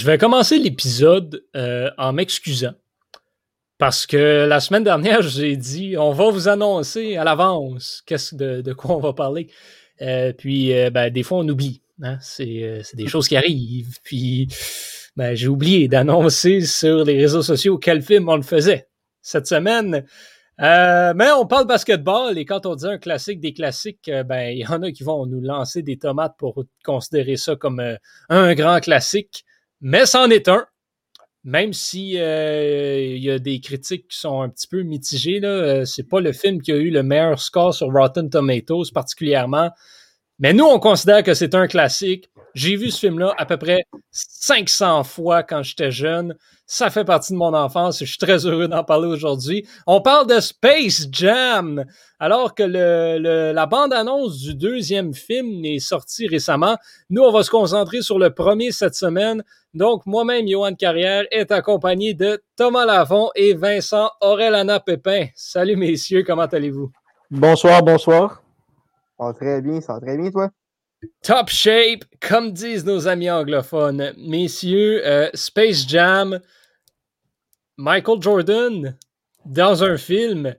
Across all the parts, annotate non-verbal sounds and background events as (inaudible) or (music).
Je vais commencer l'épisode euh, en m'excusant. Parce que la semaine dernière, (laughs) j'ai dit on va vous annoncer à l'avance de, quoi on va parler. Euh, puis, euh, ben, des fois, on oublie. Hein? C'est des choses qui arrivent. Puis, ben, j'ai oublié d'annoncer sur les réseaux sociaux quel film on le faisait. Cette semaine, mais on parle basketball et quand on dit un classique des classiques, ben il y en a qui vont nous lancer des tomates pour considérer ça comme un grand classique, mais c'en est un. Même si il y a des critiques qui sont un petit peu mitigées, là, c'est pas le film qui a eu le meilleur score sur Rotten Tomatoes particulièrement. Mais nous, on considère que c'est un classique. J'ai vu ce film-là à peu près 500 fois quand j'étais jeune. Ça fait partie de mon enfance et je suis très heureux d'en parler aujourd'hui. On parle de Space Jam, alors que le, la bande-annonce du deuxième film est sortie récemment. Nous, on va se concentrer sur le premier cette semaine. Donc, moi-même, Johan Carrière, est accompagné de Thomas Lavon et Vincent Aurelana Pépin. Salut messieurs, comment allez-vous? Bonsoir, bonsoir. Ça va très bien, ça va très bien, toi? Top shape, comme disent nos amis anglophones. Messieurs, euh, Space Jam, Michael Jordan dans un film,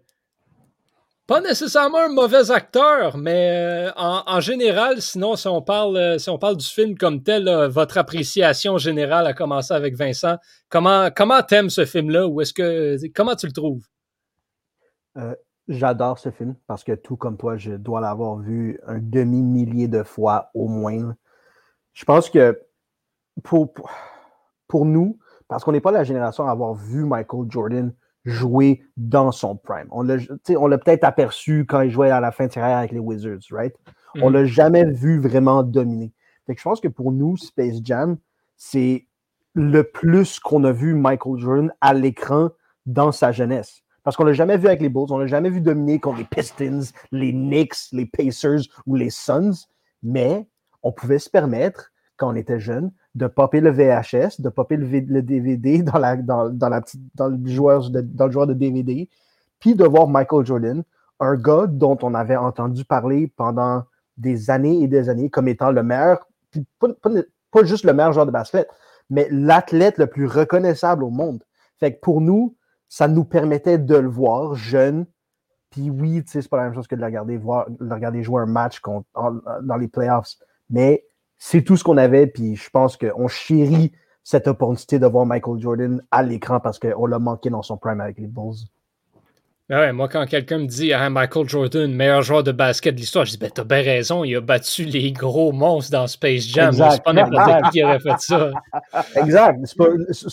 pas nécessairement un mauvais acteur, mais euh, en, général, sinon, si on parle, euh, si on parle du film comme tel, votre appréciation générale a commencé avec Vincent. Comment, comment t'aimes ce film-là? Ou est-ce que comment tu le trouves? J'adore ce film parce que tout comme toi, je dois l'avoir vu un demi-millier de fois au moins. Je pense que pour, pour nous, parce qu'on n'est pas la génération à avoir vu Michael Jordan jouer dans son prime. On l'a, peut-être aperçu quand il jouait à la fin de carrière avec les Wizards, right? On mm-hmm. l'a jamais vu vraiment dominer. Fait je pense que pour nous, Space Jam, c'est le plus qu'on a vu Michael Jordan à l'écran dans sa jeunesse. Parce qu'on l'a jamais vu avec les Bulls, on l'a jamais vu dominer contre les Pistons, les Knicks, les Pacers ou les Suns, mais on pouvait se permettre, quand on était jeune, de popper le VHS, de popper le, DVD (laughs) dans, la, dans, la petite, dans, le joueur de, le joueur de DVD, puis de voir Michael Jordan, un gars dont on avait entendu parler pendant des années et des années comme étant le meilleur, pas, pas, juste le meilleur joueur de basket, mais l'athlète le plus reconnaissable au monde. Fait que pour nous, ça nous permettait de le voir jeune. Puis oui, c'est pas la même chose que de le regarder, voir, le regarder jouer un match dans les playoffs. Mais c'est tout ce qu'on avait, puis je pense qu'on chérit cette opportunité de voir Michael Jordan à l'écran parce qu'on l'a manqué dans son prime avec les Bulls. Ben ouais, moi, quand quelqu'un me dit ah, Michael Jordan, meilleur joueur de basket de l'histoire, je dis ben, t'as bien raison, il a battu les gros monstres dans Space Jam. C'est pas n'importe qui aurait fait ça. (laughs) Exact. C'est pas,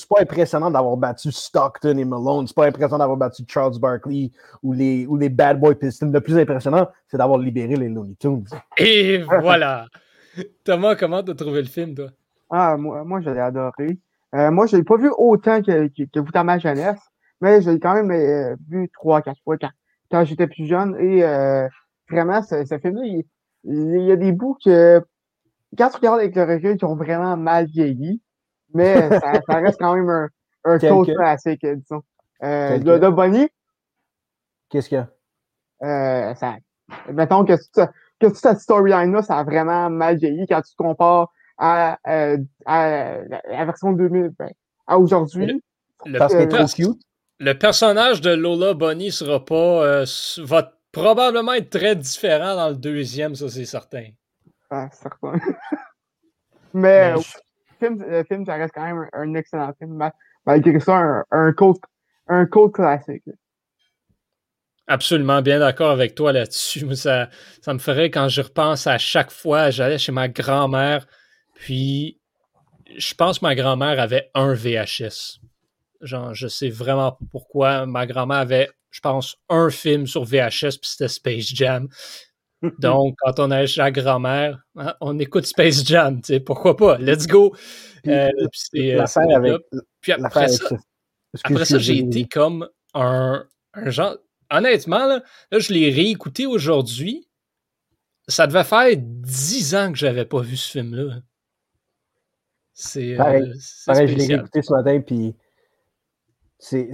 pas impressionnant d'avoir battu Stockton et Malone. C'est pas impressionnant d'avoir battu Charles Barkley ou les, ou les Bad Boy Pistons. Le plus impressionnant, c'est d'avoir libéré les Looney Tunes. Et voilà. (laughs) Thomas, comment t'as trouvé le film, toi? Ah, moi, moi je l'ai adoré. Euh, moi, je l'ai pas vu autant que, que, vous dans ma jeunesse, mais je l'ai quand même euh, vu trois, quatre fois quand, j'étais plus jeune. Et euh, vraiment, ce, ce film-là, il, il, y a des bouts que, quand tu regardes avec le recul, qui ont vraiment mal vieilli, mais (laughs) ça, ça, reste quand même un, un classique, disons. Euh, de, de Bonnie. Qu'est-ce qu'il y a? Euh, ça, mettons que ça, que toute cette storyline-là, ça a vraiment mal vieilli quand tu te compares à, euh, à, la version 2000, ben, à aujourd'hui. Le, le, personnage de Lola Bunny sera pas, euh, va probablement être très différent dans le deuxième, ça c'est certain. Ah, certain. (laughs) Mais, le, film, le film, ça reste quand même un, excellent film, malgré ça, un, un, code, un classique. Absolument bien d'accord avec toi là-dessus. Ça, ça me ferait quand je repense à chaque fois, j'allais chez ma grand-mère, puis je pense que ma grand-mère avait un VHS. Genre, je sais vraiment pas pourquoi. Ma grand-mère avait, je pense, un film sur VHS, puis c'était Space Jam. (laughs) Donc, quand on est chez la grand-mère, hein, on écoute Space Jam, tu sais, pourquoi pas? Let's go! Puis, euh, puis, avec, puis après ça, après ça, j'ai été comme un, un genre honnêtement, là, je l'ai réécouté aujourd'hui. Ça devait faire dix ans que j'avais pas vu ce film-là. C'est. Pareil, euh, je l'ai réécouté ce matin, puis. C'est.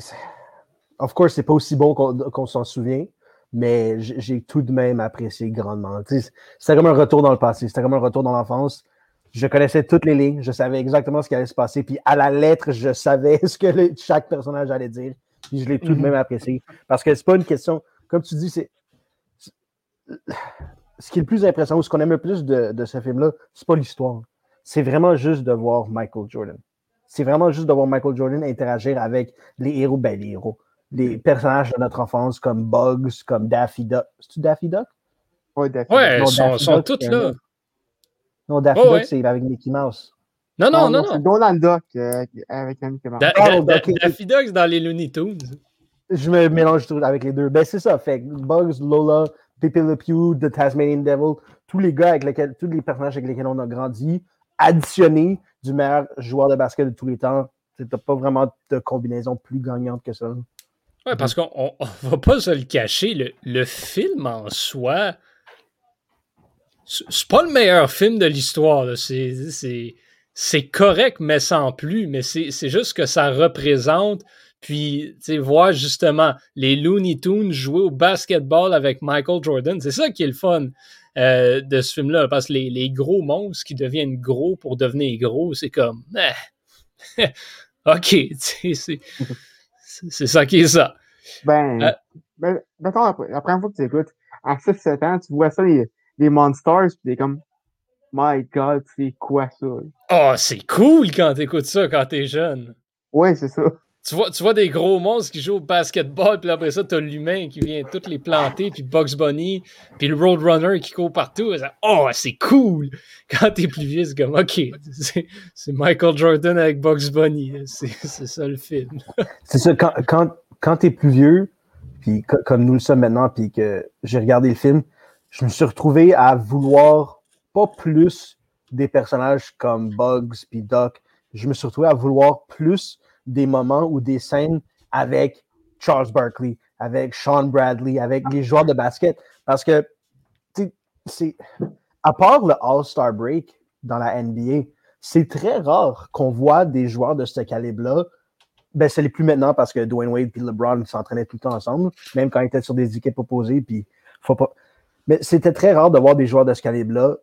Of course, c'est pas aussi bon qu'on s'en souvient, mais j'ai tout de même apprécié grandement. C'était comme un retour dans le passé, c'était comme un retour dans l'enfance. Je connaissais toutes les lignes, je savais exactement ce qui allait se passer, puis à la lettre, je savais (laughs) ce que le- chaque personnage allait dire, puis je l'ai tout de Mhm. même apprécié. Parce que c'est pas une question, comme tu dis, c'est. c'est- Ce qui est le plus impressionnant, ou ce qu'on aime le plus de, de ce film-là, c'est pas l'histoire. C'est vraiment juste de voir Michael Jordan. C'est vraiment juste de voir Michael Jordan interagir avec les héros, ben les héros, les personnages de notre enfance comme Bugs, comme Daffy Duck. C'est-tu Daffy Duck? Ouais, Daffy Ouais, Non, ils sont, Daffy sont Duck, toutes là. Non, Daffy Duck, ouais. c'est avec Mickey Mouse. Non, non, non, non. Donald Duck euh, avec un Mickey Mouse. Da- da- da- ok. Daffy Duck, c'est dans les Looney Tunes. Je me mélange tout avec les deux. Ben, c'est ça. Fait que Bugs, Lola, Pepe Le Pew, The Tasmanian Devil, tous les gars avec lesquels, tous les personnages avec lesquels on a grandi, additionnés du meilleur joueur de basket de tous les temps. T'as pas vraiment de combinaison plus gagnante que ça. Ouais, parce qu'on on, on va pas se le cacher, le, le film en soi, c'est pas le meilleur film de l'histoire. C'est- correct, mais sans plus. Mais c'est juste que ça représente. Puis, tu sais, voir justement les Looney Tunes jouer au basketball avec Michael Jordan, c'est ça qui est le fun euh, de ce film-là. Parce que les, les gros monstres qui deviennent gros pour devenir gros, c'est comme. eh, (laughs) ok, (laughs) tu sais, c'est ça qui est ça. Ben, Euh, ben, mettons, la, la première fois que tu écoutes, à 6-7 ans, tu vois ça, les, les Monsters, pis t'es comme, My God, c'est quoi ça? Oh, c'est cool quand t'écoutes ça quand t'es jeune. Ouais, c'est ça. Tu vois, tu vois des gros monstres qui jouent au basketball, puis après ça, t'as l'humain qui vient toutes les planter, puis Bugs Bunny, puis le Roadrunner qui court partout. Oh, c'est cool! (laughs) Quand t'es plus vieux, c'est comme, OK, c'est Michael Jordan avec Bugs Bunny. C'est ça le film. (laughs) C'est ça, quand, quand, quand tu es plus vieux, puis co- comme nous le sommes maintenant, puis que j'ai regardé le film, je me suis retrouvé à vouloir pas plus des personnages comme Bugs puis Doc. Je me suis retrouvé à vouloir plus des moments ou des scènes avec Charles Barkley, avec Sean Bradley, avec les joueurs de basket. Parce que, c'est. À part le All-Star Break dans la NBA, c'est très rare qu'on voit des joueurs de ce calibre-là ben, ce n'est plus maintenant parce que Dwayne Wade et LeBron s'entraînaient tout le temps ensemble, même quand ils étaient sur des équipes opposées. Puis faut pas... Mais c'était très rare de voir des joueurs de ce calibre-là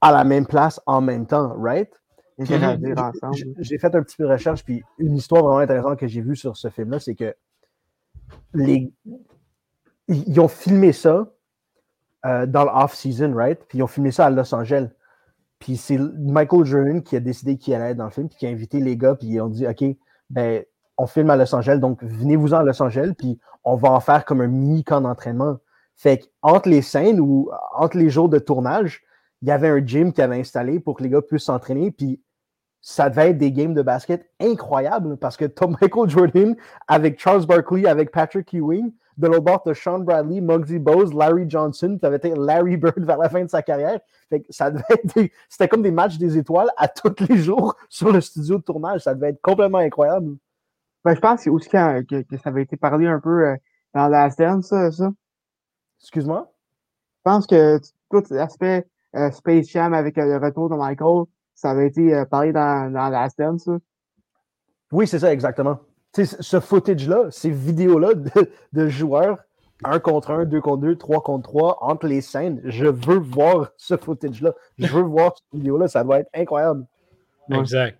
à la même place en même temps, right? J'ai- fait un petit peu de recherche, puis une histoire vraiment intéressante que j'ai vue sur ce film-là, c'est que les... ils ont filmé ça euh, dans l'off-season, right? Puis ils ont filmé ça à Los Angeles. Puis c'est Michael Jordan qui a décidé qui allait être dans le film, puis qui a invité les gars, puis ils ont dit, OK, ben, on filme à Los Angeles, donc venez-vous-en à Los Angeles, puis on va en faire comme un mini camp d'entraînement. Fait que entre les scènes ou entre les jours de tournage, il y avait un gym qui avait installé pour que les gars puissent s'entraîner, puis ça devait être des games de basket incroyables parce que tu (laughs) Michael Jordan avec Charles Barkley, avec Patrick Ewing, de l'autre bord, tu Sean Bradley, Muggsy Bowes, Larry Johnson, tu avais été Larry (laughs) Bird vers la fin de sa carrière. Fait que ça devait être des- C'était comme des matchs des étoiles à (laughs) tous les jours sur le studio de tournage. Ça devait être complètement incroyable. Ben, je pense que aussi que, que, que ça avait été parlé un peu euh, dans Last Dance, ça. ça. Excuse-moi? Je pense que tout l'aspect euh, Space Jam avec euh, le retour de Michael, ça avait été euh, parlé dans, dans Last Dance, ça. Oui, c'est ça, exactement. Tu sais, ce footage-là, ces vidéos-là de, de joueurs, un contre un, deux contre deux, trois contre trois, entre les scènes, je veux voir ce footage-là. Je veux voir cette vidéo-là. Ça doit être incroyable. Ouais. Exact.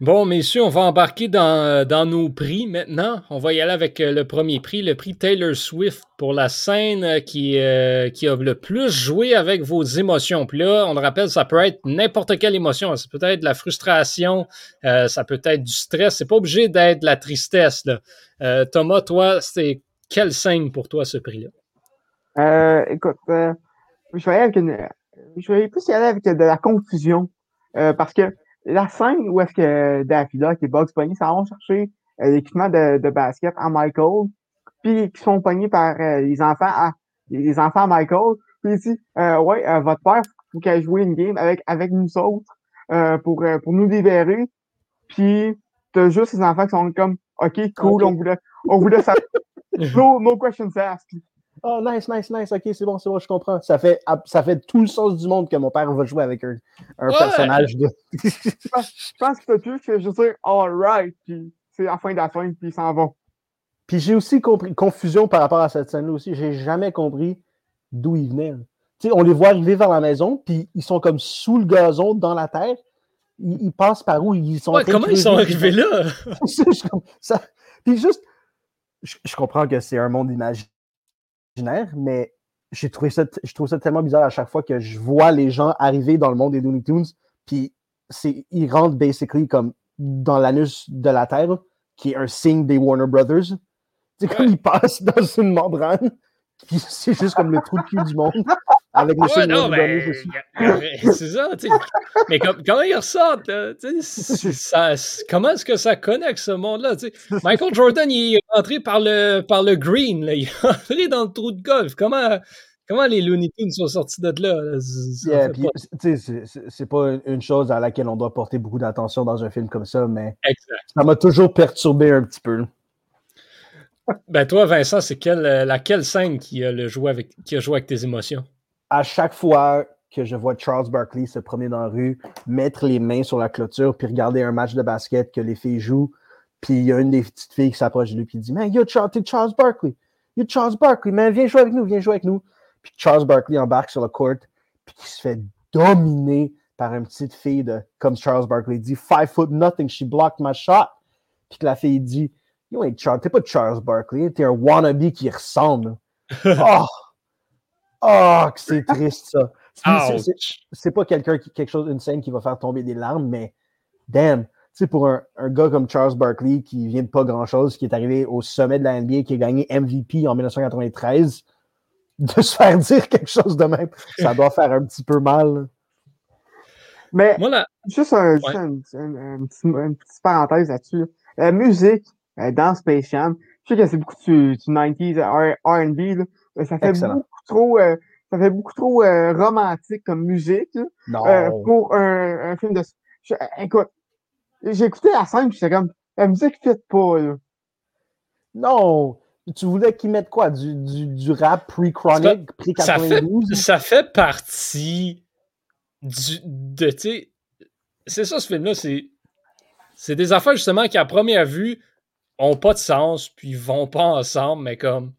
Bon, messieurs, on va embarquer dans, dans nos prix maintenant. On va y aller avec euh, le premier prix, le prix Taylor Swift pour la scène euh, qui, euh, a le plus joué avec vos émotions. Puis là, on le rappelle, ça peut être n'importe quelle émotion. Ça peut être de la frustration, euh, ça peut être du stress. C'est pas obligé d'être de la tristesse. Euh, Thomas, toi, c'est quelle scène pour toi ce prix-là? Euh, écoute, euh, je je vais plus y aller avec de la confusion. Euh, parce que la scène où est-ce que Daffy Duck et Bugs Bunny s'en vont chercher euh, l'équipement de, de basket à Michael, puis qui sont pognés par euh, les enfants à les enfants à Michael, puis il dit euh, Ouais, euh, votre père, faut qu'il aille jouer une game avec, avec nous autres euh, pour, pour nous libérer. Puis t'as juste les enfants qui sont comme OK, cool, on voulait on voulait ça. (laughs) No, no questions asked. Oh, nice, nice, nice. OK, c'est bon, c'est bon, je comprends. Ça fait, ça fait tout le sens du monde que mon père va jouer avec un, un Ouais. personnage de. (laughs) (laughs) je pense que t'as pu que je sais alright, puis c'est la fin de la fin, puis ils s'en vont. Puis j'ai aussi compris, confusion par rapport à cette scène-là aussi. J'ai jamais compris d'où il venait. là. sais, on les voit arriver vers la maison, puis ils sont comme sous le gazon, dans la terre. Ils, ils passent par où? Ils sont Ouais, comment ils sont arrivés là? (laughs) C'est juste ça. Puis juste, je, je comprends que c'est un monde imaginaire, mais j'ai trouvé ça, je trouve ça tellement bizarre à chaque fois que je vois les gens arriver dans le monde des Looney Tunes, puis c'est, ils rentrent basically comme dans l'anus de la Terre, qui est un signe des Warner Brothers. C'est comme Ouais. ils passent (laughs) dans une membrane, qui c'est juste comme le trou de cul du monde, (laughs) avec le Ouais, signe non, a- (laughs) c'est ça, tu sais. Mais comme- comment ils ressortent, là, ça- comment est-ce que ça connecte ce monde-là, tu sais? Michael Jordan, il est rentré par le, par le green, là. il est (laughs) rentré dans le trou de golf. Comment, comment les Looney Tunes sont sortis de là? Yeah, c'est- pas une- chose à laquelle on doit porter beaucoup d'attention dans un film comme ça, mais Exact. ça m'a toujours perturbé un petit peu. Ben toi, Vincent, c'est quelle, euh, laquelle scène qui a, le joué avec, qui a joué avec tes émotions? À chaque fois que je vois Charles Barkley se promener dans la rue, mettre les mains sur la clôture, puis regarder un match de basket que les filles jouent, puis il y a une des petites filles qui s'approche de lui, puis il dit Man, yo, Charles, t'es Charles Barkley. Yo, Charles Barkley, man, viens jouer avec nous, viens jouer avec nous. Puis Charles Barkley embarque sur le court, puis qui se fait dominer par une petite fille de, comme Charles Barkley dit, five foot nothing, she blocked my shot. Puis que la fille dit, Yo, ain't Charles, t'es pas Charles Barkley, t'es un wannabe qui ressemble. (laughs) oh! Oh, que c'est triste ça. C'est- pas quelqu'un qui quelque chose une scène qui va faire tomber des larmes mais damn tu sais pour un, un gars comme Charles Barkley qui vient de pas grand chose qui est arrivé au sommet de la NBA qui a gagné MVP en 1993 de se faire dire quelque chose de même ça doit faire un petit peu mal Mais Moi, là, juste, un, juste Ouais. un, un- un petit- une petite parenthèse là-dessus. La musique euh, dans Space Jam, je sais que c'est beaucoup du, du 90s R- R&B, là, mais ça fait Excellent. beaucoup trop, euh, ça fait beaucoup trop euh, romantique comme musique là, non euh, pour un, un film de. je- écoute, j'ai écouté la scène, puis j'étais comme, la musique fit pas là. non tu voulais qu'ils mettent quoi? Du, du, du rap pre-chronic ça fait, pre-92 ça fait partie du, de, tu sais, c'est ça ce film-là, c'est, c'est des affaires justement qui à première vue ont pas de sens, puis vont pas ensemble, mais comme,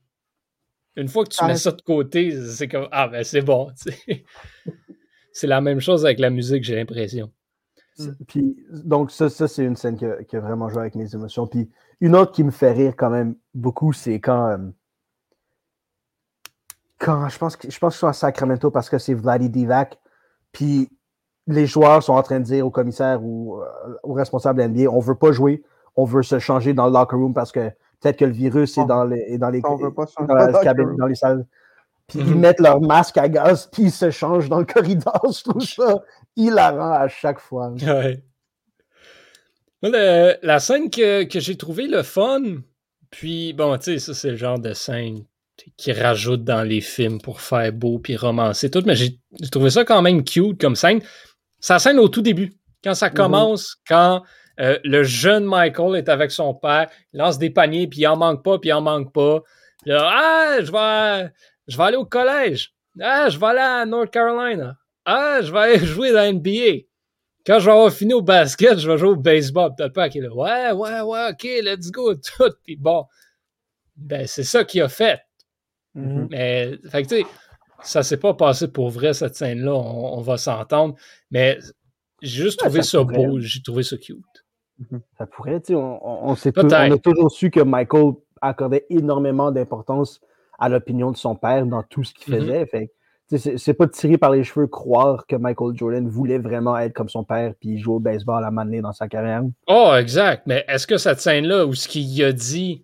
une fois que tu Ah, mets ça de côté, c'est comme, ah ben c'est bon, tu sais. (laughs) C'est la même chose avec la musique, j'ai l'impression. Puis, donc, ça, ça c'est une scène qui a, qui a vraiment joué avec mes émotions. Puis, une autre qui me fait rire quand même beaucoup, c'est quand. euh, quand je pense que je pense que je suis à Sacramento parce que c'est Vladi Divac. Puis, les joueurs sont en train de dire au commissaire ou euh, au responsable de NBA on veut pas jouer, on veut se changer dans le locker room parce que peut-être que le virus est dans les, est dans les, On veut pas changer dans les salles. Puis ils Mhm. mettent leur masque à gaz, puis ils se changent dans le (laughs) corridor. Je trouve ça hilarant à chaque fois. Ouais. Moi, le- la scène que, que j'ai trouvé le fun, puis bon, tu sais, ça, c'est le genre de scène qui rajoute dans les films pour faire beau puis romancer tout, mais j'ai j'ai trouvé ça quand même cute comme scène. C'est la scène au tout début, quand ça commence, quand euh, le jeune Michael est avec son père, il lance des paniers, puis il en manque pas, puis il en manque pas. Puis là, ah, je vais, je vais aller au collège. Ah, je vais aller à North Carolina. Ah, je vais aller (laughs) jouer dans la NBA. Quand je vais avoir fini au basket, je vais jouer au baseball. Peut-être pas qui est là. Ouais, ouais, ouais, ok, let's go. (laughs) Tout. Puis bon, ben, c'est ça qu'il a fait. Mhm. Mais, fait que, tu sais, ça s'est pas passé pour vrai, cette scène-là. On, on va s'entendre. Mais j'ai juste Ouais, trouvé ça beau. J'ai trouvé ça cute. Ça pourrait, tu sais, on, on, sait on a toujours su que Michael accordait énormément d'importance à l'opinion de son père dans tout ce qu'il Mhm. faisait. Fait c'est pas tiré par les cheveux croire que Michael Jordan voulait vraiment être comme son père puis jouer au baseball à un moment donné dans sa carrière. Oh, exact. Mais est-ce que cette scène-là, où ce qu'il a dit,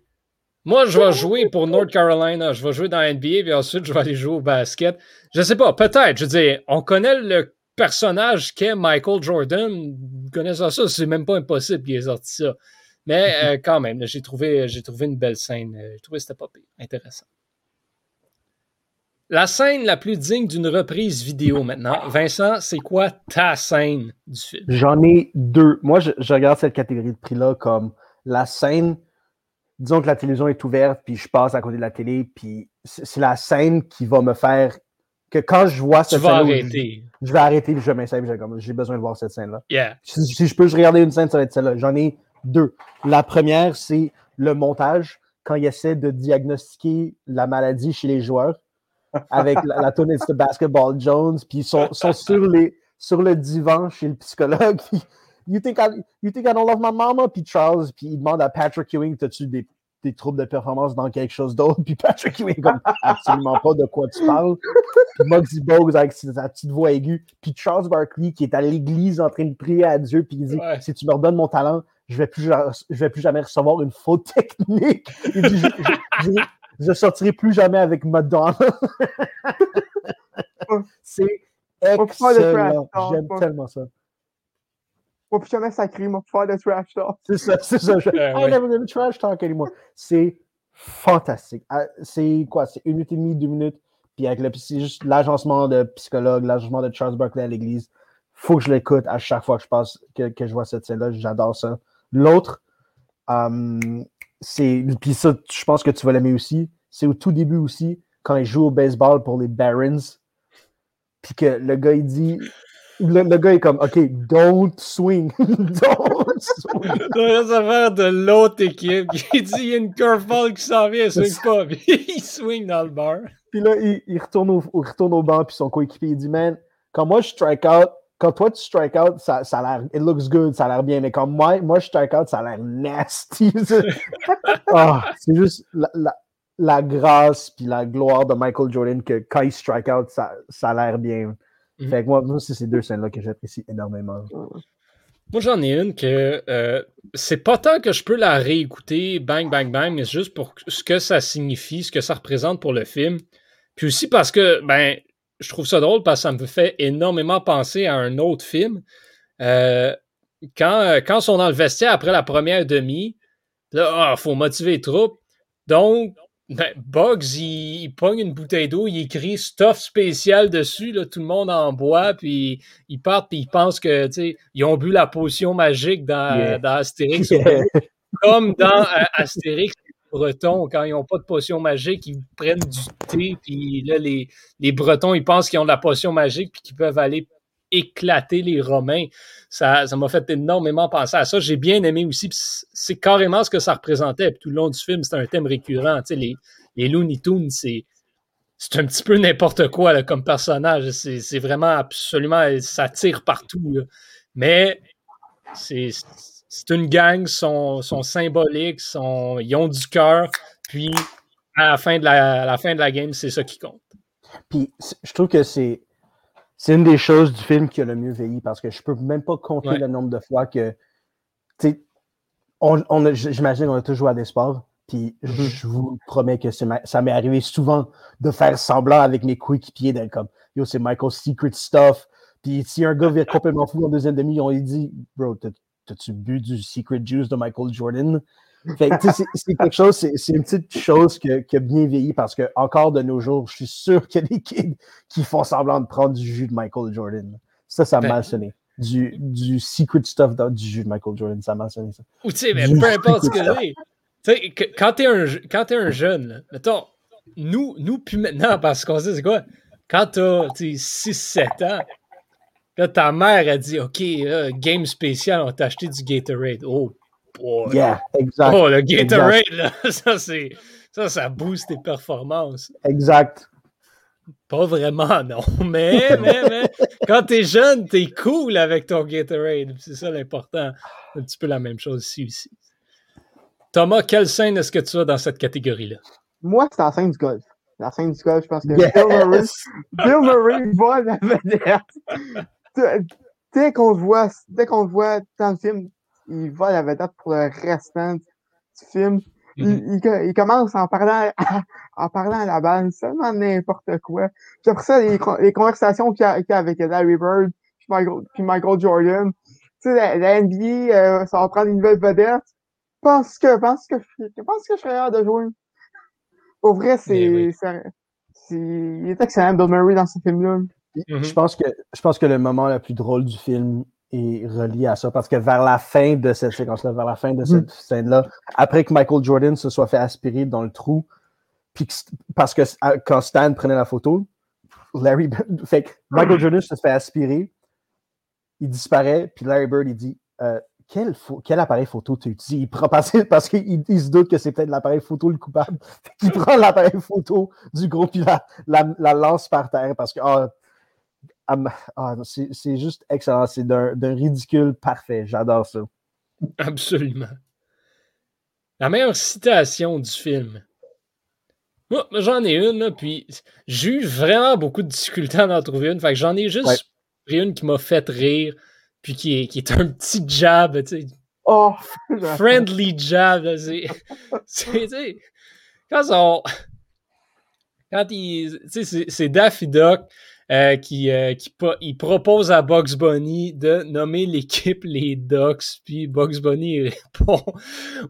moi, je vais jouer pour North Carolina, je vais jouer dans la NBA, puis ensuite, je vais aller jouer au basket. Je sais pas, peut-être. Je veux dire, on connaît le personnage qu'est Michael Jordan. Connaissant ça, c'est même pas impossible qu'il ait sorti ça. Mais euh, quand même, j'ai trouvé, j'ai trouvé une belle scène. Euh, J'ai trouvé que c'était pas pire. Intéressant. La scène la plus digne d'une reprise vidéo maintenant. Vincent, c'est quoi ta scène du film? J'en ai deux. Moi, je, je regarde cette catégorie de prix-là comme la scène. Disons que la télévision est ouverte, puis je passe à côté de la télé, puis c'est la scène qui va me faire que quand je vois Tu cette vas scène-là, je- arrêter. Je, vais arrêter, puis je vais m'installer, j'ai besoin de voir cette scène-là. Yeah. Si, si je peux je regarder une scène, ça va être celle-là. J'en ai deux. La première, c'est le montage, quand il essaie de diagnostiquer la maladie chez les joueurs. avec la, la the Basketball Jones, puis ils sont, sont sur, les, sur le divan chez le psychologue. puis, (laughs) you, think I, you think I don't love my mama? Puis Charles, puis il demande à Patrick Ewing, t'as-tu des, des troubles de performance dans quelque chose d'autre? (laughs) Puis Patrick Ewing, comme absolument pas de quoi tu parles. Puis Muggsy Bogues avec sa petite voix aiguë. Puis Charles Barkley qui est à l'église en train de prier à Dieu, puis il dit Ouais. Si tu me redonnes mon talent, je vais plus, je vais plus jamais recevoir une faute (laughs) technique. Il dit, je, je sortirai plus jamais avec Madonna. (laughs) C'est excellent. J'aime tellement ça. Faut plus jamais sacrer, moi, pour faire de trash talk. C'est ça, c'est ça. Je, (laughs) Euh, ouais. never gonna trash talk anymore. C'est fantastique. Ah, C'est quoi? C'est une minute et demie, deux minutes. Puis avec le, c'est juste l'agencement de psychologue, l'agencement de Charles Barkley à l'église. Faut que je l'écoute à chaque fois que je passe, que, que je vois cette scène-là. J'adore ça. L'autre, euh, c'est. Puis ça, je pense que tu vas l'aimer aussi. C'est au tout début aussi, quand il joue au baseball pour les Barons. Puis que le gars, il dit. Le, le gars est comme, OK, don't swing. (laughs) don't swing. (laughs) Ça va faire de l'autre équipe qui (laughs) dit il y a une curveball qui s'en vient, elle swing pas. Puis il swing dans le bar. Puis là, il, il retourne au, il retourne au banc, puis son coéquipier, il dit Man, quand moi je strike out, quand toi tu strike out, ça, ça a l'air, it looks good, ça a l'air bien, mais quand moi, moi je strike out, ça a l'air nasty. Ah, c'est juste la, la, la grâce puis la gloire de Michael Jordan que quand il strike out, ça, ça a l'air bien. Mhm. Fait que moi, moi c'est ces deux scènes-là que j'apprécie énormément. Moi, j'en ai une que euh, c'est pas tant que je peux la réécouter, bang, bang, bang, mais c'est juste pour ce que ça signifie, ce que ça représente pour le film. Puis aussi parce que, ben, je trouve ça drôle parce que ça me fait énormément penser à un autre film. Euh, quand, euh, quand ils sont dans le vestiaire après la première demi, là, ah, faut motiver les troupes. Donc, ben, Bugs, il, il pogne une bouteille d'eau, il écrit stuff spécial dessus, là, tout le monde en boit, puis ils partent, puis ils pensent que, tu sais, ils ont bu la potion magique dans, Yeah. dans Astérix. Yeah. (laughs) Comme dans euh, Astérix, les Bretons, quand ils n'ont pas de potion magique, ils prennent du thé, puis là, les, les Bretons, ils pensent qu'ils ont de la potion magique, puis qu'ils peuvent aller éclater les Romains. Ça ça m'a fait énormément penser à ça. J'ai bien aimé aussi, c'est carrément ce que ça représentait. Tout le long du film, c'était un thème récurrent. Les, les Looney Tunes, c'est c'est un petit peu n'importe quoi comme personnage. C'est vraiment absolument. Ça tire partout. Mais c'est une gang, sont, sont symboliques, sont, ils ont du cœur. Puis à la fin de la, la, fin de la game, c'est ça qui compte. Puis je trouve que c'est c'est une des choses du film qui a le mieux vieilli parce que je peux même pas compter Ouais. le nombre de fois que tu sais on, on j'imagine qu'on a tous joué à des sports puis Mhm. je vous promets que ça m'est arrivé souvent de faire semblant avec mes coéquipiers d'être comme yo c'est Michael's secret stuff puis si un gars vient complètement fou en deuxième demi on lui dit bro t'as- t'as-tu bu du secret juice de Michael Jordan? Fait que, c'est quelque chose, c'est c'est une petite chose que- qui a bien vieilli parce que encore de nos jours, je suis sûr qu'il y a des kids qui font semblant de prendre du jus de Michael Jordan. Ça, ça Ben- m'a sonné. Du, du secret stuff dans du jus de Michael Jordan, ça m'a sonné ça. Ou tu sais, mais peu importe ce que. Tu sais, quand t'es un, quand t'es un jeune, là, mettons, nous, nous, puis maintenant, parce qu'on sait, c'est quoi? Quand t'as 6-7 ans, là, ta mère a dit, OK, là, game spécial, on t'a acheté du Gatorade. Oh, Yeah, exact. Oh, le Gatorade, là, (laughs) ça, c'est. Ça, ça booste tes performances. Exact. Pas vraiment, (laughs) non. Mais, mais, mais, quand t'es jeune, t'es cool avec ton Gatorade. C'est ça l'important. Un petit peu la même chose ici aussi. Thomas, quelle scène est-ce que tu as dans cette catégorie-là? Moi, c'est la scène du golf. La scène du golf, je pense que Yes! Bill Murray, Bill Murray vole la (laughs) vedette. Dès- qu'on le voit, dès qu'on le voit dans le film, il vole la vedette pour le restant du film. Il, Mhm. il co- il commence en parlant, (laughs) en parlant à la balle, seulement n'importe quoi. Puis après ça, les, les conversations qu'il y a, qu'il y a avec Larry Bird puis Michael, puis Michael Jordan. Tu sais, la, la NBA, euh, ça va prendre une nouvelle vedette. Pense que, pense que, je pense que je serais hâte de jouer. Pour vrai, c'est, oui. c'est, il est excellent, Bill Murray, dans ce film-là. Mhm. Je pense que je pense que le moment le plus drôle du film est relié à ça parce que vers la fin de cette séquence-là, vers la fin de cette scène-là, après que Michael Jordan se soit fait aspirer dans le trou, puis que- parce que à- quand Stan prenait la photo, Larry Bird- fait que Michael Jordan se fait aspirer, il disparaît, puis Larry Bird il dit euh, quel, quel, appareil photo tu utilises? Il prend parce, parce qu'il se doute que c'est peut-être l'appareil photo le coupable. (laughs) il prend l'appareil photo du groupe et la, la, lance par terre parce que ah, ah, c'est juste excellent. C'est d'un ridicule parfait. J'adore ça. Absolument. La meilleure citation du film. Moi, j'en ai une, puis j'ai eu vraiment beaucoup de difficultés à en trouver une. Fait que j'en ai juste une qui m'a fait rire, puis qui est, qui est un petit jab, tu sais. Oh! (laughs) Friendly jab, c'est. (laughs) quand on. Quand il. Tu sais, c'est Daffy Duck euh, qui, euh, qui il propose à Bugs Bunny de nommer l'équipe (laughs) les Ducks, puis Bugs Bunny (laughs) répond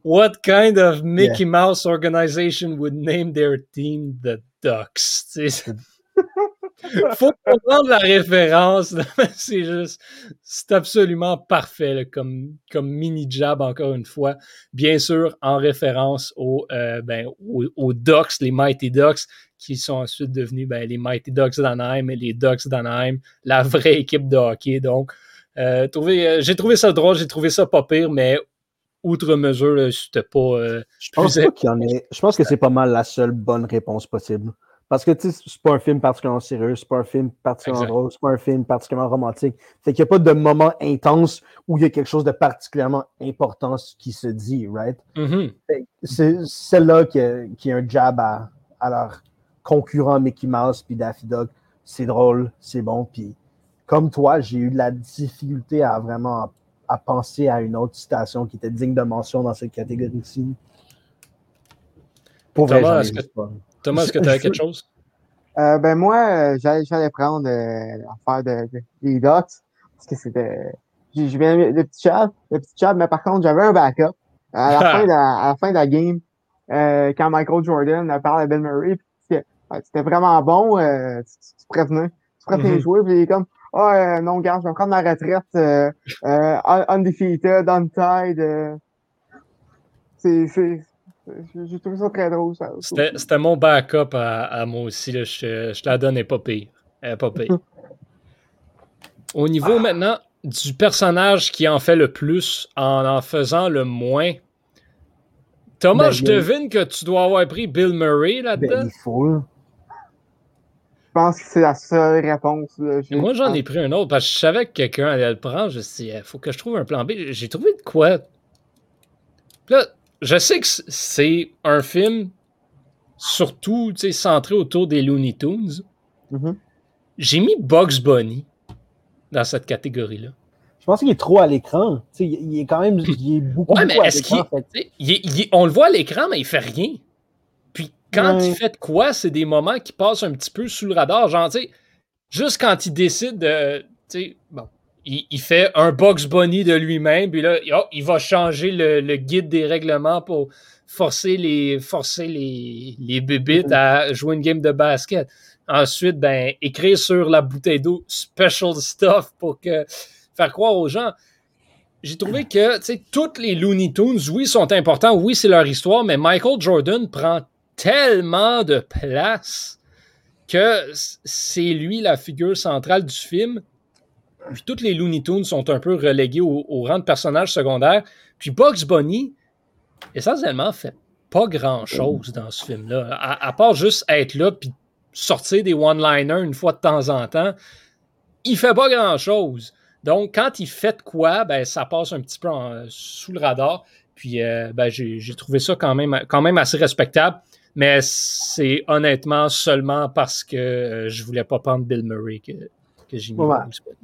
What kind of Mickey Mouse organization would name their team the Ducks? (laughs) Faut comprendre la référence. C'est juste, c'est absolument parfait comme, comme mini jab encore une fois. Bien sûr, en référence aux, euh, ben, aux, Ducks, les Mighty Ducks, qui sont ensuite devenus ben, les Mighty Ducks d'Anaheim et les Ducks d'Anaheim, la vraie équipe de hockey. Donc, euh, euh, j'ai trouvé ça drôle, j'ai trouvé ça pas pire, mais outre mesure, c'était pas. je pense qu'il y en. Je pense que c'est pas mal la seule bonne réponse possible. Parce que tu sais, c'est pas un film particulièrement sérieux, c'est pas un film particulièrement drôle, c'est pas un film particulièrement romantique. Fait qu'il n'y a pas de moment intense où il y a quelque chose de particulièrement important qui se dit, right? Mm-hmm. C'est celle-là qui, qui, est un jab à, à leur concurrent Mickey Mouse puis Daffy Duck. C'est drôle, c'est bon. Puis comme toi, j'ai eu de la difficulté à vraiment à penser à une autre citation qui était digne de mention dans cette catégorie-ci. Thomas, est-ce que tu as quelque chose? Euh, ben moi, euh, j'allais prendre euh, l'affaire de, des dots parce que c'était. J'ai bien le petit chat, le petit chat, mais par contre, j'avais un backup. À la, (laughs) fin, de la, à la fin de la game, euh, quand Michael Jordan parle à Bill Murray, c'était vraiment bon, euh, tu, tu, prévenais. Tu prévenais mm -hmm. jouer, puis il est comme Ah oh, non, gars, je vais prendre ma retraite euh, undefeated, untied. c'est j'ai trouvé ça très drôle. C'était mon backup à, moi aussi. Là. Je, je, te la donne, pas pire. pas pire. (laughs) Au niveau ah. maintenant du personnage qui en fait le plus en en faisant le moins, Thomas, ben, je devine que tu dois avoir pris Bill Murray là-dedans. Ben, je pense que c'est la seule réponse. Moi, j'en ai pris un autre parce que je savais que quelqu'un allait le prendre. Je me suis dit, il faut que je trouve un plan B. J'ai trouvé de quoi? Là, je sais que c'est un film surtout centré autour des Looney Tunes. Mm-hmm. J'ai mis Bugs Bunny dans cette catégorie-là. Je pense qu'il est trop à l'écran. Il est quand même il est beaucoup, ouais, mais à l'écran. on le voit à l'écran, mais il fait rien. Quand il fait de quoi, c'est des moments qui passent un petit peu sous le radar. Genre, tu sais, juste quand il décide de. Bon, il, fait un box bunny de lui-même, puis là, oh, il va changer le, guide des règlements pour forcer les, forcer les, les bébites à jouer une game de basket. Ensuite, ben, écrire sur la bouteille d'eau special stuff pour que, faire croire aux gens. J'ai trouvé que, tu sais, toutes les Looney Tunes, oui, sont importants, oui, c'est leur histoire, mais Michael Jordan prend tellement de place que c'est lui la figure centrale du film puis toutes les Looney Tunes sont un peu relégués au, rang de personnages secondaires. Puis Bugs Bunny, essentiellement, fait pas grand-chose dans ce film-là. À, part juste être là puis sortir des one-liners une fois de temps en temps, il fait pas grand-chose. Donc, quand il fait quoi, ben, ça passe un petit peu sous le radar. Puis, euh, ben, j'ai trouvé ça quand même, quand même assez respectable. Mais c'est honnêtement seulement parce que euh, je voulais pas prendre Bill Murray que,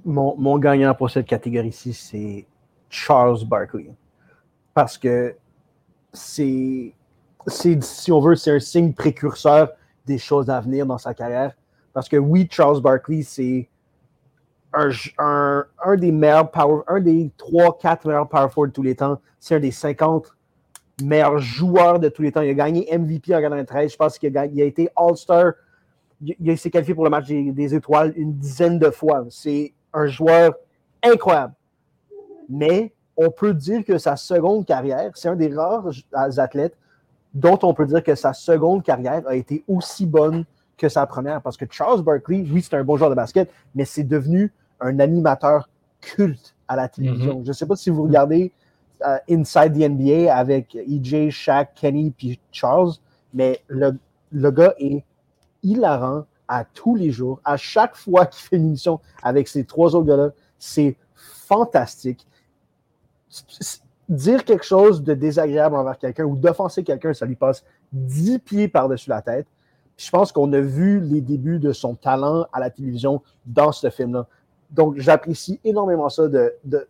mon, mon, gagnant pour cette catégorie-ci, c'est Charles Barkley. Parce que c'est, si on veut, c'est un signe précurseur des choses à venir dans sa carrière. Parce que oui, Charles Barkley, c'est un, un, un, des meilleurs power, un des 3-4 meilleurs power forward de tous les temps. C'est un des 50 meilleurs joueurs de tous les temps. Il a gagné MVP en 93. Je pense qu'il a, il a été All-Star il, s'est qualifié pour le match des, étoiles une dizaine de fois. C'est un joueur incroyable. Mais on peut dire que sa seconde carrière, c'est un des rares athlètes dont on peut dire que sa seconde carrière a été aussi bonne que sa première. Parce que Charles Barkley, oui, c'est un bon joueur de basket, mais c'est devenu un animateur culte à la télévision. Mm-hmm. Je ne sais pas si vous regardez euh, Inside the NBA avec EJ, Shaq, Kenny puis Charles, mais le, le gars est hilarant à tous les jours. À chaque fois qu'il fait une émission avec ces trois autres gars-là, c'est fantastique. Dire quelque chose de désagréable envers quelqu'un ou d'offenser quelqu'un, ça lui passe dix pieds par-dessus la tête. je pense qu'on a vu les débuts de son talent à la télévision dans ce film-là. Donc, j'apprécie énormément ça de, de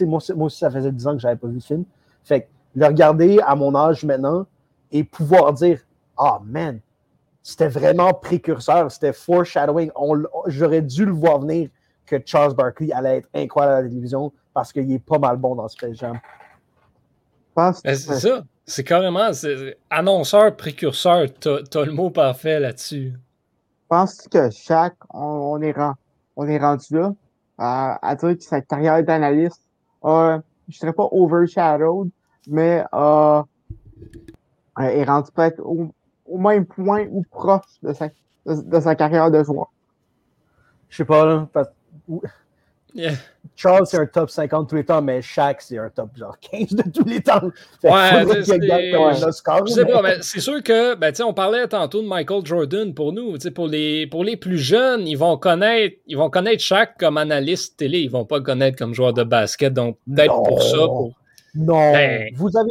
moi, moi, aussi, ça faisait 10 ans que je n'avais pas vu le film. Fait que le regarder à mon âge maintenant et pouvoir dire Ah, oh, man, c'était vraiment précurseur, c'était foreshadowing. J'aurais dû le voir venir que Charles Barkley allait être incroyable à la télévision parce qu'il est pas mal bon dans ce jam. Ben, c'est ça. C'est carrément annonceur, précurseur. T'as as le mot parfait là-dessus. Penses-tu que chaque on, est on est rendu là à, dire que sa carrière d'analyste je je serais pas overshadowed, mais euh, est rendu peut-être au, même point ou proche de sa, de, sa carrière de joueur. Je sais pas, là. Charles, c'est un top 50 de tous les temps, mais Shaq, c'est un top genre 15 de tous les temps. Ouais, c'est mais... c'est sûr que, ben, on parlait tantôt de Michael Jordan pour nous. Pour les, pour les plus jeunes, ils vont connaître ils vont connaître Shaq comme analyste télé. Ils vont pas le connaître comme joueur de basket. Donc, peut-être pour ça. Non. Ben vous avez.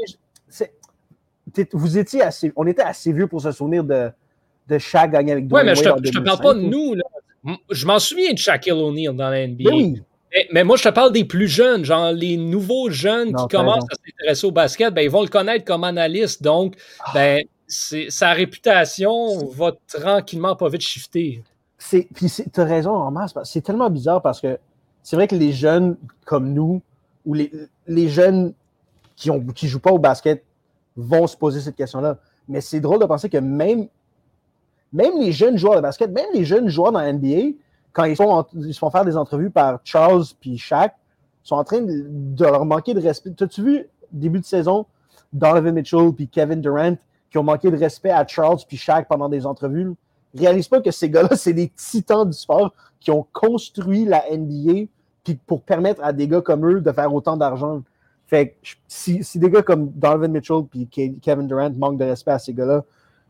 Vous étiez assez. On était assez vieux pour se souvenir de, de Shaq gagner avec Dwayne Ouais, mais je te, je te parle pas de nous. Là. Je m'en souviens de Shaquille O'Neal dans la NBA. oui. Mais, moi, je te parle des plus jeunes, genre les nouveaux jeunes qui commencent à s'intéresser au basket, ben, ils vont le connaître comme analyste. Donc, ah. ben, sa réputation va tranquillement pas vite shifter. Puis tu as raison en masse. C'est tellement bizarre parce que c'est vrai que les jeunes comme nous, ou les, les jeunes qui ne qui jouent pas au basket, vont se poser cette question-là. Mais c'est drôle de penser que même, même les jeunes joueurs de basket, même les jeunes joueurs dans la NBA, quand ils, sont ils se font faire des entrevues par Charles puis Shaq, sont en train de, leur manquer de respect. T'as-tu vu, début de saison, Donovan Mitchell puis Kevin Durant qui ont manqué de respect à Charles puis Shaq pendant des entrevues? Réalise pas que ces gars-là, c'est des titans du sport qui ont construit la NBA puis pour permettre à des gars comme eux de faire autant d'argent. Fait que si, des gars comme Donovan Mitchell puis Kevin Durant manquent de respect à ces gars-là,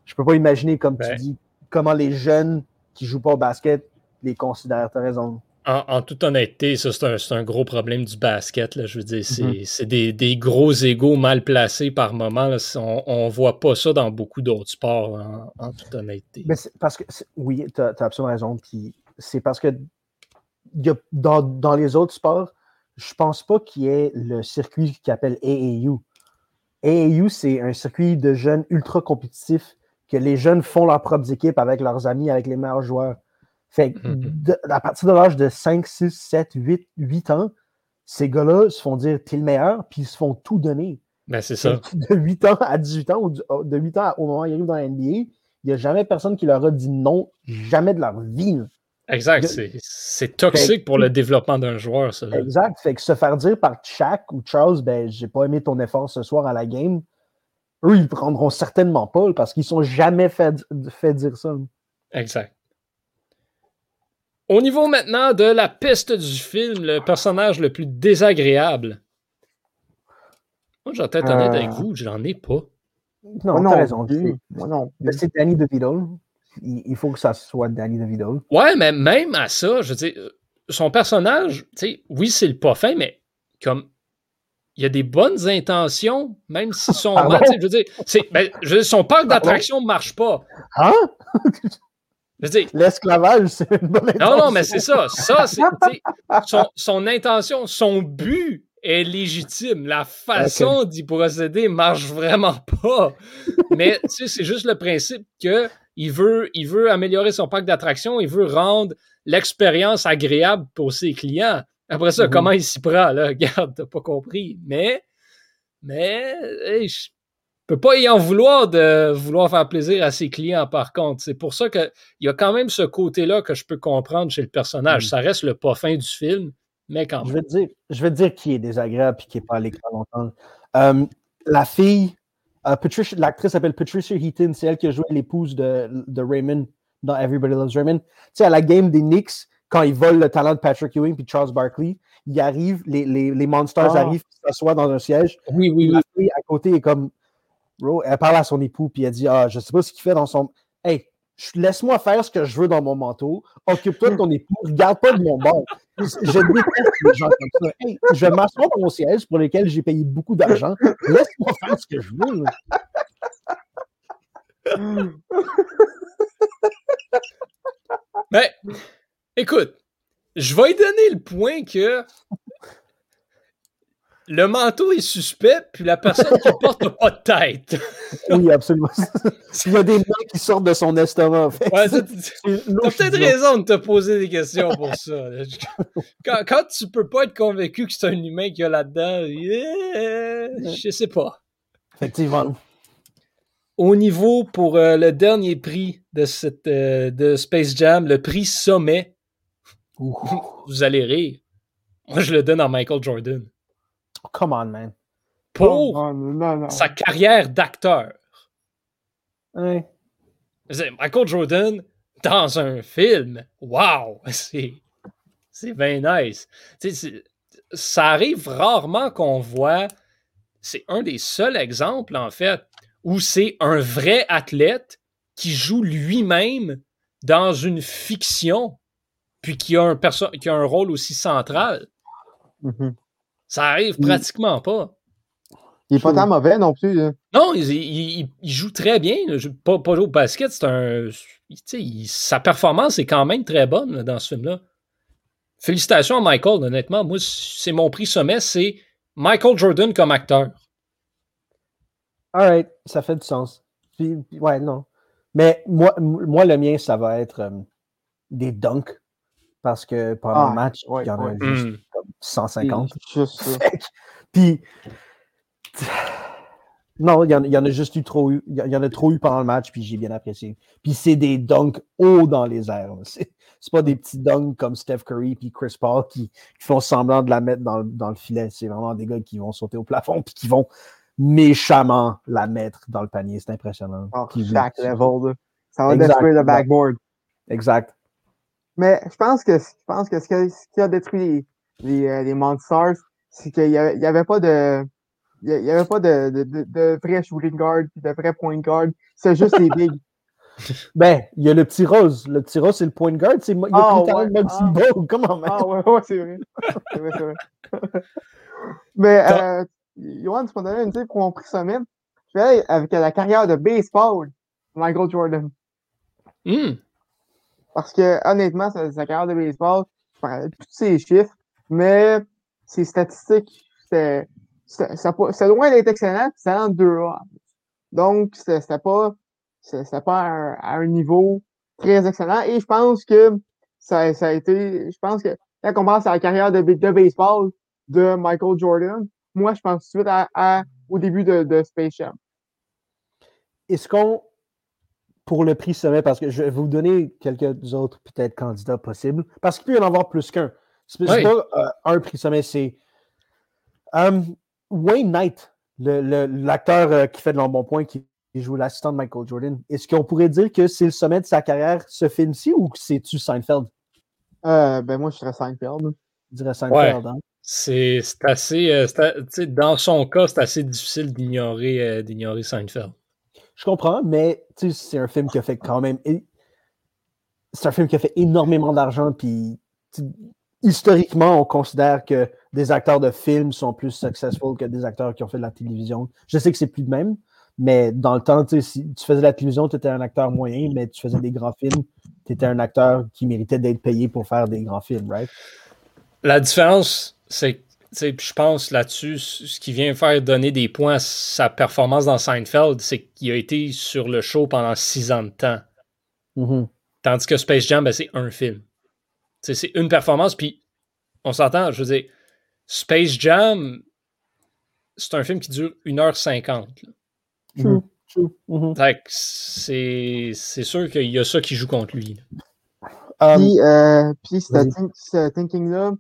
je peux pas imaginer, comme tu dis, comment les jeunes qui jouent pas au basket les considère. Tu as raison. En, toute honnêteté, ça, c'est un, gros problème du basket. Là. Je veux dire, c'est mm-hmm. des, gros égaux mal placés par moment. On ne voit pas ça dans beaucoup d'autres sports, en, toute honnêteté. Mais parce que, oui, tu as, absolument raison. c'est parce que dans, les autres sports, je pense pas qu'il y ait le circuit qui appelle AAU. AAU, c'est un circuit de jeunes ultra compétitifs que les jeunes font leurs propres équipes avec leurs amis, avec les meilleurs joueurs. Fait mm-hmm. à partir de l'âge de 5, 6, 7, 8, 8 ans, ces gars-là se font dire t'es le meilleur, puis ils se font tout donner. Ben, c'est ça. De 8 ans à 18 ans, ou de 8 ans au moment où ils arrivent dans la NBA, il n'y a jamais personne qui leur a dit non, jamais de leur vie. Exact. C'est toxique pour le développement d'un joueur, ça. Exact. Fait que se faire dire par Shaq ou Charles, ben, j'ai pas aimé ton effort ce soir à la game, eux, ils prendront certainement pas parce qu'ils sont jamais fait, fait dire ça. Exact. Au niveau maintenant de la piste du film, le personnage le plus désagréable. Moi, j'ai peut-être honnête avec euh. vous, je n'en ai pas. Non, t'as raison. Moi non. C'est Danny DeVito. Il faut que ça soit Danny DeVito. Ouais, mais même à ça, je veux dire, son personnage, tu sais, oui, c'est le pas fin, mais comme il y a des bonnes intentions, même si (laughs) son, ah je veux dire, ben, son parc d'attraction ne marche pas. Hein? (laughs) L'esclavage, c'est une bonne intention. Non, non, mais c'est ça. Ça, c'est son, son, intention, son but est légitime. La façon d'y procéder marche vraiment pas. Mais c'est juste le principe que il veut, il veut améliorer son parc d'attractions, il veut rendre l'expérience agréable pour ses clients. Après ça, mhm. comment il s'y prend, là? Regarde, t'as pas compris. Mais, mais, peut pas y en vouloir de vouloir faire plaisir à ses clients, par contre. C'est pour ça qu'il y a quand même ce côté-là que je peux comprendre chez le personnage. Mm. Ça reste le pas fin du film, mais quand même. Je vais te dire, je vais dire qui est désagréable et qui n'est pas à l'écran longtemps. Euh, la fille, euh, l'actrice s'appelle Patricia Heaton, c'est elle qui a joué l'épouse de, de, Raymond dans Everybody Loves Raymond. Tu sais, à la game des Knicks, quand ils volent le talent de Patrick Ewing puis Charles Barkley, ils arrivent, les, les, les Monsters Ah. arrivent, ils s'assoient dans un siège. Oui, oui, La oui. fille à côté est comme, elle parle à son époux puis elle dit, ah, je sais pas ce qu'il fait dans son. Hey, laisse-moi faire ce que je veux dans mon manteau. Occupe-toi de ton époux. Regarde pas de mon bord. Je déteste les gens comme ça. Hey, je vais m'asseoir dans mon siège pour lequel j'ai payé beaucoup d'argent. Laisse-moi faire ce que je veux. Mais, écoute, je vais donner le point que le manteau est suspect, puis la personne qui porte n'a pas de tête. Oui, absolument. (laughs) Il y a des mains qui sortent de son estomac. Fait Ouais, T'as louche, peut-être raison de te poser des questions pour ça. (laughs) Quand, quand tu peux pas être convaincu que c'est un humain qu'il y a là-dedans, yeah, je sais pas. Effectivement. Au niveau pour euh, le dernier prix de, cette, euh, de Space Jam, le prix sommet, Ouh. vous allez rire. Moi, je le donne à Michael Jordan. Come on, man. Pour Non, non, non, non. sa carrière d'acteur. Ouais. Michael Jordan dans un film. Wow! (laughs) C'est, c'est bien nice. C'est- ça arrive rarement qu'on voit. C'est un des seuls exemples, en fait, où c'est un vrai athlète qui joue lui-même dans une fiction, puis qui a un, perso- qui a un rôle aussi central. Mhm. Ça arrive Mm. pratiquement pas. Il est pas tant mauvais non plus. là. Non, il, il- il- il joue très bien. Pas, pas jouer au basket, c'est un. tu sais, il- sa performance est quand même très bonne là, dans ce film-là. Félicitations à Michael, honnêtement. Moi, c'est mon prix sommet, c'est Michael Jordan comme acteur. All right, ça fait du sens. Puis, ouais, non. Mais moi, moi, le mien, ça va être euh, des dunks. Parce que pendant Ah, le match, ouais, il y en a ouais. juste comme 150. C'est Juste ça. (laughs) Fait que- Puis, non, il y, en, il y en a juste eu trop eu. Il y en- il y en a trop eu pendant le match, puis j'ai bien apprécié. Puis c'est des dunks hauts dans les airs. C'est pas des petits dunks comme Steph Curry puis Chris Paul qui, qui font semblant de la mettre dans, le- dans le filet. C'est vraiment des gars qui vont sauter au plafond puis qui vont méchamment la mettre dans le panier. C'est impressionnant. Oh, chaque level. Ça va détruire le backboard. Exact. Mais je pense que je pense que ce, que- ce qui a détruit les, les, euh, les Monsters, c'est qu'il y avait, y pas de. Il y a- y avait pas de, de, de, de vrai shooting guard puis de vrai point guard. C'est juste les bigs. (laughs) Ben, il y a le petit rose. Le petit rose, c'est le point guard. C'est, il a Ah, talent ouais, de Muggsy ah. (laughs) Comment, man? Ah ouais, ouais, c'est vrai. C'est vrai, c'est vrai. (laughs) Mais euh, Johan, tu m'as donné une idée pour mon prix sommet. Je vais aller avec la carrière de baseball de Michael Jordan. Hmm. Parce que honnêtement, sa, sa carrière de baseball, je parlais de tous ses chiffres, mais ses statistiques, c'était loin d'être excellent, puis c'était en 2A. Donc, c'était pas, pas à un, niveau très excellent. Et je pense que ça, a été, je pense que quand on pense à la carrière de, baseball de Michael Jordan, moi, je pense tout de suite au début de, de Space Jam. Est-ce qu'on, pour le prix sommet, parce que je vais vous donner quelques autres peut-être candidats possibles, parce qu'il peut y en avoir plus qu'un. C'est c'est Oui. pas euh, un prix sommet, c'est euh, Wayne Knight, le- le- l'acteur euh, qui fait de l'embonpoint, qui joue l'assistant de Michael Jordan. Est-ce qu'on pourrait dire que c'est le sommet de sa carrière, ce film-ci, ou que c'est-tu Seinfeld? Euh, ben, moi, je serais Seinfeld. Je dirais Seinfeld. hein? C'est, c'est assez. euh, dans son cas, c'est assez difficile d'ignorer, euh, d'ignorer Seinfeld. Je comprends, mais c'est un film qui a fait quand même. C'est un film qui a fait énormément d'argent, puis historiquement, on considère que des acteurs de film sont plus successful que des acteurs qui ont fait de la télévision. Je sais que c'est plus de même, mais dans le temps, si tu faisais de la télévision, tu étais un acteur moyen, mais tu faisais des grands films, tu étais un acteur qui méritait d'être payé pour faire des grands films, right? La différence, c'est, je pense là-dessus, ce qui vient faire donner des points à sa performance dans Seinfeld, c'est qu'il a été sur le show pendant six ans de temps. Mhm. Tandis que Space Jam, ben, c'est un film. C'est une performance, puis on s'entend, je veux dire, Space Jam, c'est un film qui dure 1h50. là. True, true. Mhm. Fait que c'est, c'est sûr qu'il y a ça qui joue contre lui. Um, Puis, euh, puis ce, vas-y. think- ce thinking-là,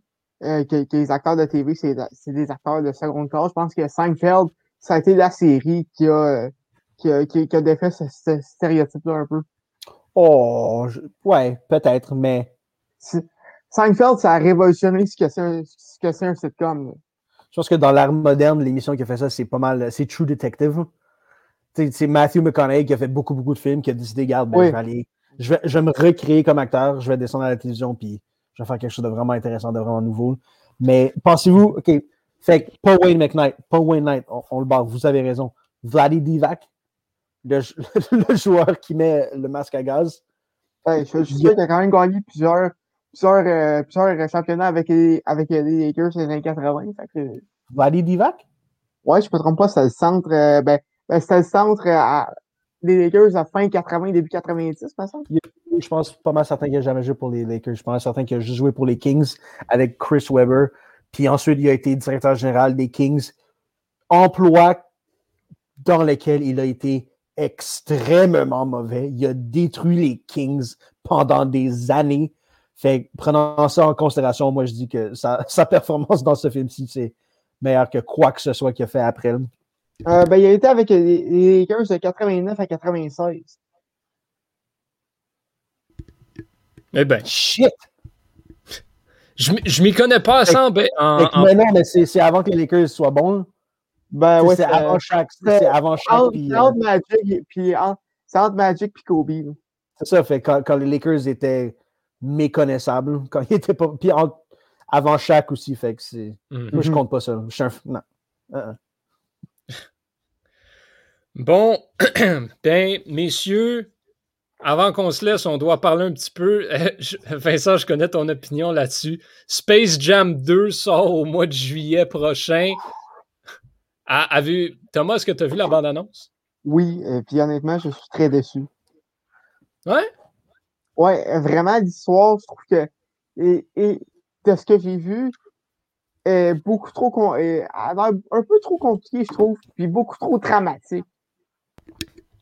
euh, que, que les acteurs de TV, c'est c'est des acteurs de seconde classe. Je pense que Seinfeld, ça a été la série qui a, euh, qui a, qui, qui a défait ce, ce stéréotype-là un peu. oh, je- ouais, peut-être, mais Seinfeld, ça a révolutionné ce que c'est un, ce que c'est un sitcom. là. Je pense que dans l'ère moderne, l'émission qui a fait ça, c'est pas mal. C'est True Detective. Sais, C'est Matthew McConaughey qui a fait beaucoup, beaucoup de films, qui a décidé, regarde, ben, Oui. je, vais aller, je, vais, je vais me recréer comme acteur, je vais descendre à la télévision, puis je vais faire quelque chose de vraiment intéressant, de vraiment nouveau. Mais pensez-vous, OK, fait que pas Wayne McKnight, pas Wayne Knight, on, on le barre, vous avez raison. Vladi Divac, le, (laughs) le joueur qui met le masque à gaz. Ouais, je, je sûr qu'il a quand même gagné plusieurs, plusieurs, euh, plusieurs championnats avec les, avec les Lakers les années 80. Fait que, Vladi Divac? ouais, je me trompe pas, c'était le centre, euh, ben, ben, c'était le centre euh, à, des Lakers à fin 80, début 90, me semble. Je pense pas mal certain qu'il n'a jamais joué pour les Lakers. Je mal certain qu'il a juste joué pour les Kings avec Chris Webber. Puis ensuite, il a été directeur général des Kings. Emploi dans lequel il a été extrêmement mauvais. Il a détruit les Kings pendant des années. Fait que, prenant ça en considération, moi, je dis que sa, (laughs) sa performance dans ce film-ci, c'est meilleur que quoi que ce soit qu'il a fait après. Euh, ben, il a été avec les, Lakers de 89 à 96. Eh ben, Shit! je, je m'y connais pas assez en, ben- en- en- mais non, mais c'est c'est avant que les Lakers soient bons. Ben, C'est- ouais, c'est avant chaque. C'est avant chaque. c'est euh, entre Magic et, puis entre, c'est entre Magic puis Kobe. C'est ça, fait quand, quand les Lakers étaient méconnaissables, (laughs) quand ils étaient pas. Puis en- avant chaque aussi, fait que c'est. Mhm. Moi, je Mhm. compte pas ça. Je suis un. Non. Uh-uh. (laughs) Bon, (clears throat) ben, messieurs, avant qu'on se laisse, on doit parler un petit peu. (laughs) Je- Vincent, je connais ton opinion là-dessus. Space Jam 2 sort au mois de juillet prochain. A- a vu... Thomas, est-ce que tu as vu la bande-annonce? Oui, et puis honnêtement, je suis très déçu. Ouais? Ouais, vraiment, l'histoire, je trouve que. Et, et de ce que j'ai vu, est beaucoup trop. con- est- un peu trop compliqué, je trouve, puis beaucoup trop dramatique.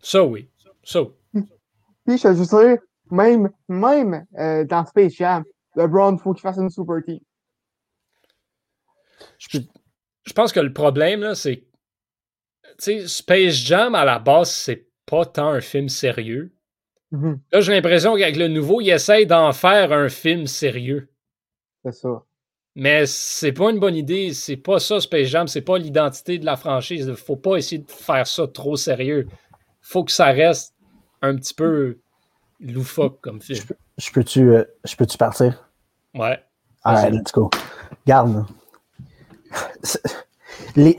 Ça, oui. Ça, oui. (laughs) Puis, je veux dire, même, même euh, dans Space Jam, LeBron, faut qu'il fasse une super team. Je Je pense que le problème, là, c'est. Tu sais, Space Jam, à la base, c'est pas tant un film sérieux. Mhm, Là, j'ai l'impression qu'avec le nouveau, il essaye d'en faire un film sérieux. C'est ça. Mais c'est pas une bonne idée. C'est pas ça, Space Jam. C'est pas l'identité de la franchise. Faut pas essayer de faire ça trop sérieux. Faut que ça reste un petit peu loufoque comme film. Je peux-tu euh, je peux-tu partir? Ouais. Vas-y. let's go. Garde. (laughs) Les,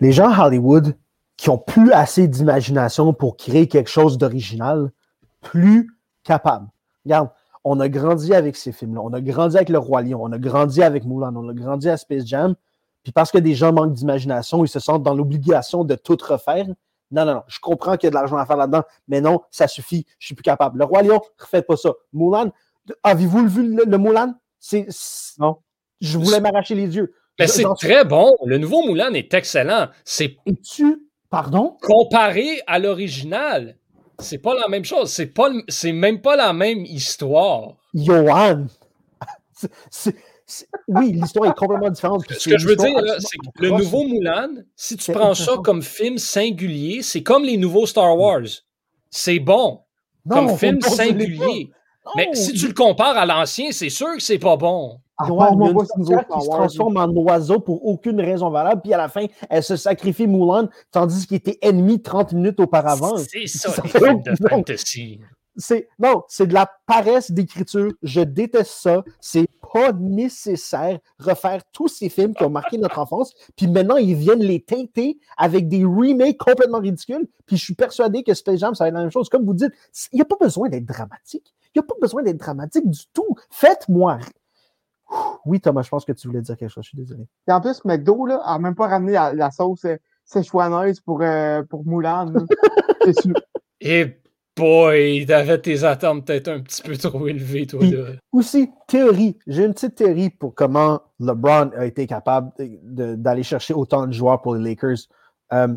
les gens à Hollywood qui ont plus assez d'imagination pour créer quelque chose d'original, plus capables. Regarde, on a grandi avec ces films-là. On a grandi avec Le Roi Lion. On a grandi avec Moulin. On a grandi à Space Jam. Puis parce que des gens manquent d'imagination, ils se sentent dans l'obligation de tout refaire. Non, non, non. Je comprends qu'il y a de l'argent à faire là-dedans, mais non, ça suffit. Je suis plus capable. Le Roi Lion, refaites pas ça. Moulin, avez-vous vu le, le Moulin? C'est, Non. Je voulais m'arracher les yeux. Mais Je- c'est très bon. Le nouveau Moulin est excellent. C'est Es-tu. Pardon? comparé à l'original. C'est pas la même chose. C'est pas, c'est même pas la même histoire. Johan! (laughs) C'est- oui, l'histoire est complètement différente. Ce que je veux dire, c'est que le nouveau Moulin, si tu prends ça comme film singulier, c'est comme les nouveaux Star Wars. C'est bon Non, comme film singulier. Mais si tu le compares à l'ancien, c'est sûr que c'est pas bon. Sorcière autre qui se transforme en oiseau pour aucune raison valable, puis à la fin, elle se sacrifie Moulin, tandis qu'il était ennemi 30 minutes auparavant. C'est (laughs) ça, Ça les fait films de fantasy. C'est non, c'est de la paresse d'écriture. Je déteste ça. C'est pas nécessaire refaire tous ces films qui ont marqué notre enfance. Puis maintenant, ils viennent les teinter avec des remakes complètement ridicules. Puis je suis persuadé que Space Jam, ça va être la même chose. Comme vous dites, il n'y a pas besoin d'être dramatique. Il n'y a pas besoin d'être dramatique du tout. Faites-moi. Oui, Thomas, je pense que tu voulais dire quelque chose. Je suis désolé. Et en plus, McDo, là, a même pas ramené la, la sauce euh, séchouaneuse pour, euh, pour Moulin. là. (laughs) C'est sûr. Et boy, t'avais tes attentes peut-être un petit peu trop élevées, toi, là. Aussi, théorie. J'ai une petite théorie pour comment LeBron a été capable d'aller chercher autant de joueurs pour les Lakers. Euh,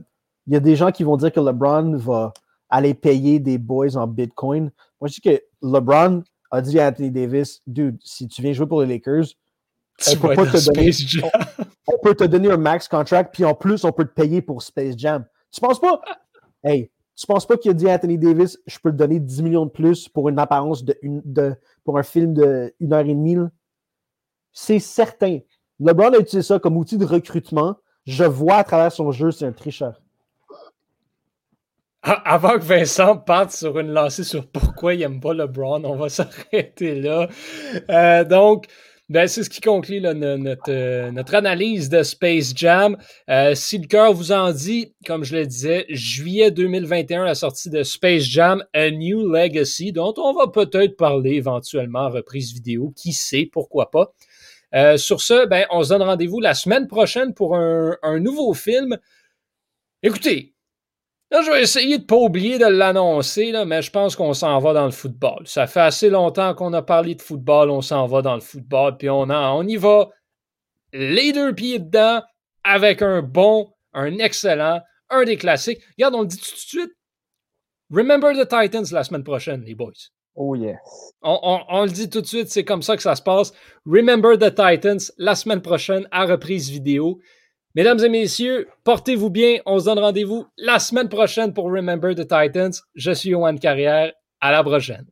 Il y a des gens qui vont dire que LeBron va aller payer des boys en Bitcoin. Moi, je dis que LeBron a dit à Anthony Davis, dude, si tu viens jouer pour les Lakers, on peut pas te donner- Space Jam. on peut te donner un max contract, puis en plus, on peut te payer pour Space Jam. Tu penses pas? Hey, Tu penses pas qu'il a dit à Anthony Davis, je peux te donner 10 millions de plus pour une apparence de, une, de pour un film de heure et demie? C'est certain. LeBron a utilisé ça comme outil de recrutement. Je vois à travers son jeu, c'est un tricheur. (laughs) Avant que Vincent parte sur une lancée sur pourquoi il n'aime pas LeBron, on va (laughs) s'arrêter là. Euh, donc, ben, c'est ce qui conclut notre, euh, notre, analyse de Space Jam. Euh, si le cœur vous en dit, comme je le disais, juillet 2021, la sortie de Space Jam, A New Legacy, dont on va peut-être parler éventuellement en reprise vidéo. Qui sait, pourquoi pas. Euh, sur ce, ben, on se donne rendez-vous la semaine prochaine pour un nouveau film. Écoutez, Là, je vais essayer de ne pas oublier de l'annoncer, mais je pense qu'on s'en va dans le football. Ça fait assez longtemps qu'on a parlé de football, on s'en va dans le football, puis on, on y va les deux pieds dedans avec un bon, un excellent, un des classiques. Regarde, on le dit tout de suite. Remember the Titans la semaine prochaine, les boys. Oh yes. On, on, le dit tout de suite, c'est comme ça que ça se passe. Remember the Titans la semaine prochaine à reprise vidéo. Mesdames et messieurs, portez-vous bien. On se donne rendez-vous la semaine prochaine pour Remember the Titans. Je suis Yohan Carrière. À la prochaine.